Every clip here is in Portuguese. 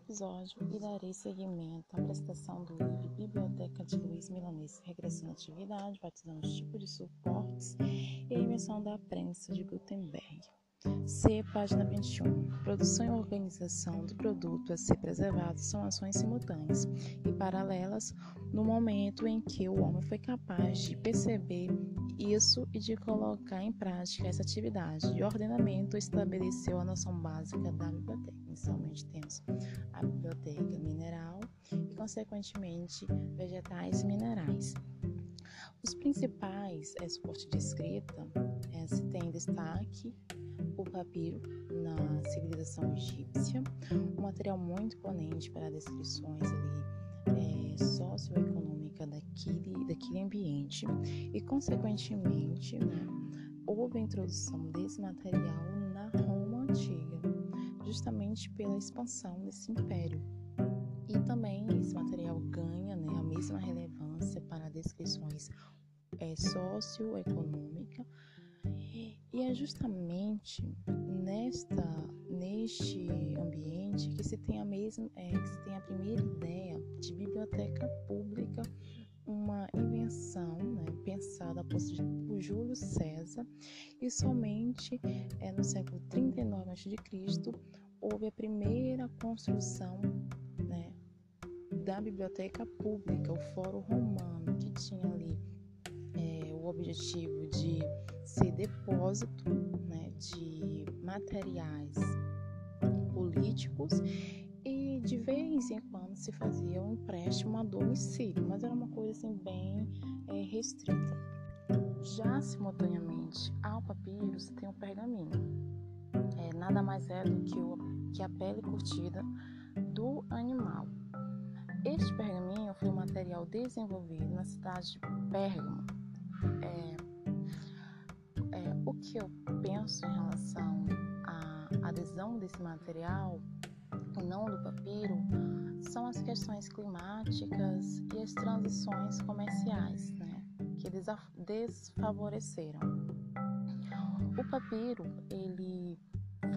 episódio e darei seguimento à apresentação do livro Biblioteca de Luiz Milanese, Regressão à Atividade, batizando os tipos de suportes e a invenção da prensa de Gutenberg. C, página 21. Produção e organização do produto a ser preservado são ações simultâneas e paralelas no momento em que o homem foi capaz de perceber isso e de colocar em prática essa atividade. De ordenamento estabeleceu a noção básica da biblioteca. Inicialmente temos a biblioteca mineral e, consequentemente, vegetais e minerais. Os principais é, suporte de escrita é, se tem destaque o papiro na civilização egípcia, um material muito imponente para descrições ali, é, socioeconômica daquele, daquele ambiente e, consequentemente, né, houve a introdução desse material na Roma antiga, justamente pela expansão desse império. E também esse material ganha né, a mesma relevância para descrições é, socioeconômica e é justamente nesta, neste ambiente que se tem a mesma, é, que se tem a primeira ideia de biblioteca pública, uma invenção né, pensada por, Júlio César e somente é, no século 39 a.C. houve a primeira construção né, da biblioteca pública, o Fórum Romano, que tinha ali objetivo de ser depósito né, de materiais políticos e de vez em quando se fazia um empréstimo a domicílio, mas era uma coisa assim bem é, restrita. Já simultaneamente ao papiro se tem o pergaminho. É, nada mais é do que, o, que a pele curtida do animal. Este pergaminho foi um material desenvolvido na cidade de Pérgamo. É, o que eu penso em relação à adesão desse material, ou não do papiro, são as questões climáticas e as transições comerciais, né, que desfavoreceram. O papiro, ele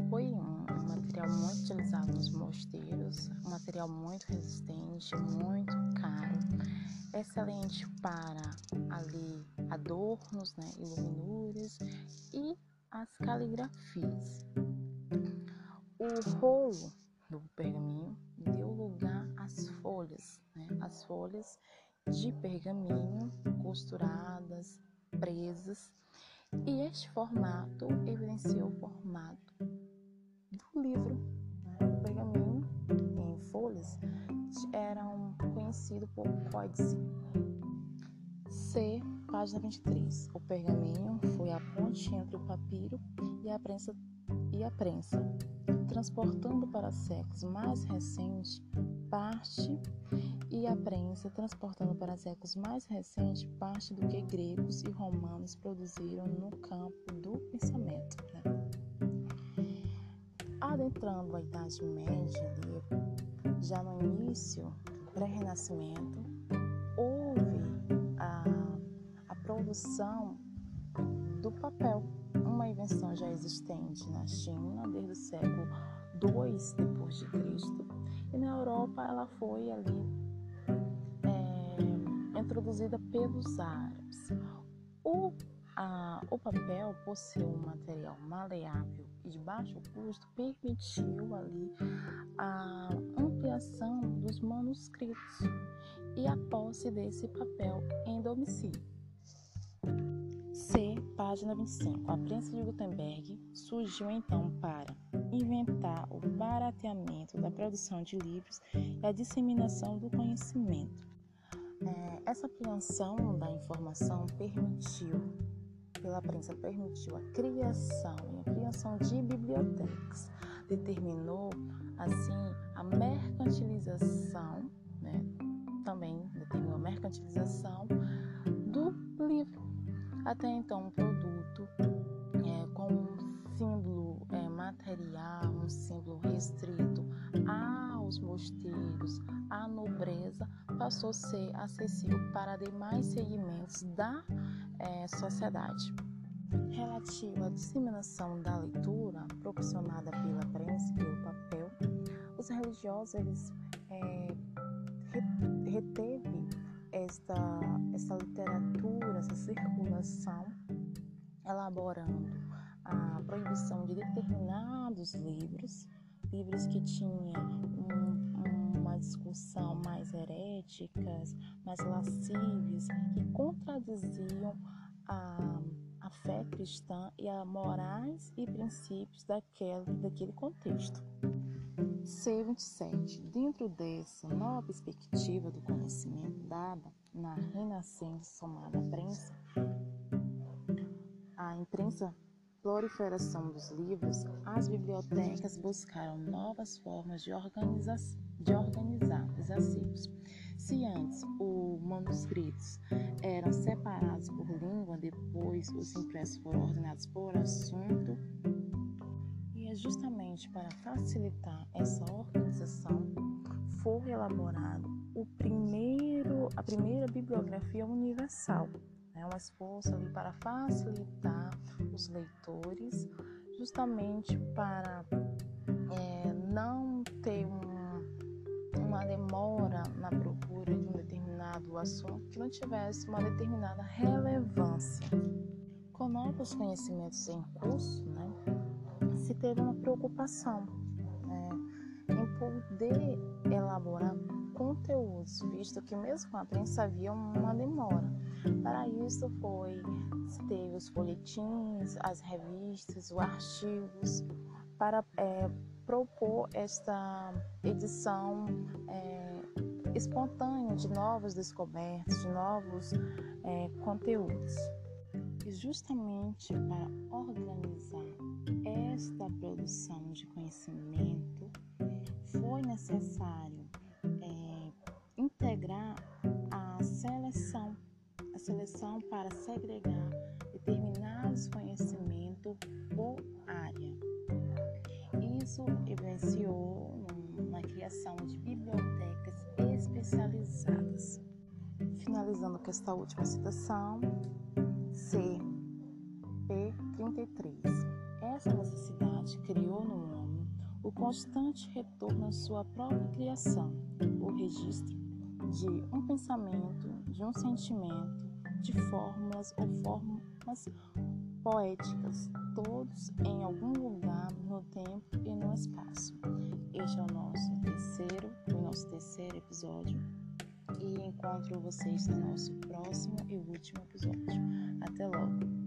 foi um material muito utilizado nos mosteiros, um material muito resistente, muito caro, excelente para ali adornos, né, iluminuras e as caligrafias. O rolo do pergaminho deu lugar às folhas, né, as folhas de pergaminho costuradas, presas, e este formato evidenciou o formato do livro. Né? O pergaminho em folhas eram conhecido por códice. Página 23. O pergaminho foi a ponte entre o papiro e a prensa, e a prensa transportando para séculos mais recentes parte e a prensa transportando para séculos mais recentes parte do que gregos e romanos produziram no campo do pensamento. Né? Adentrando a Idade Média, já no início pré-renascimento, produção do papel, uma invenção já existente na China desde o século II depois de Cristo e na Europa ela foi ali é, introduzida pelos árabes. O, a, o papel, por ser um material maleável e de baixo custo, permitiu ali a ampliação dos manuscritos e a posse desse papel em domicílio. Página 25. A prensa de Gutenberg surgiu então para inventar o barateamento da produção de livros e a disseminação do conhecimento. É, essa ampliação da informação permitiu, pela prensa, permitiu a criação e ampliação de bibliotecas, determinou assim a mercantilização, né, também determinou a mercantilização do livro até então, um produto é, com um símbolo é, material, um símbolo restrito aos mosteiros, à nobreza, passou a ser acessível para demais segmentos da é, sociedade. Relativo à disseminação da leitura proporcionada pela prensa e pelo papel, grupos religiosos eles é, reteve esta, esta literatura, essa circulação, elaborando a proibição de determinados livros, livros que tinham um, uma discussão mais heréticas, mais lascivas, que contradiziam a, a fé cristã e a morais e princípios daquele, daquele contexto. C27. Dentro dessa nova perspectiva do conhecimento dada na renascença somada à prensa, a imprensa proliferação dos livros, as bibliotecas buscaram novas formas de, organiza de organizar os acervos. Se antes os manuscritos eram separados por língua, depois os impressos foram ordenados por assunto, é justamente para facilitar essa organização foi elaborado o primeiro, a primeira bibliografia universal, né, um esforço ali para facilitar os leitores, justamente para é, não ter um, uma demora na procura de um determinado assunto que não tivesse uma determinada relevância. Com novos conhecimentos em curso, se teve uma preocupação né, em poder elaborar conteúdos, visto que mesmo com a prensa havia uma demora. Para isso foi teve os folhetins, as revistas, os artigos, para é, propor esta edição é, espontânea de novas descobertas, de novos é, conteúdos. E justamente para organizar esta produção de conhecimento, foi necessário é, integrar a seleção, a seleção para segregar determinados conhecimentos por área. Isso evidenciou na criação de bibliotecas especializadas. Finalizando com esta última citação, C. P33. Essa necessidade criou no homem o constante retorno à sua própria criação, o registro de um pensamento, de um sentimento, de fórmulas ou formas poéticas, todos em algum lugar no tempo e no espaço. Vocês no nosso próximo e último episódio. Até logo!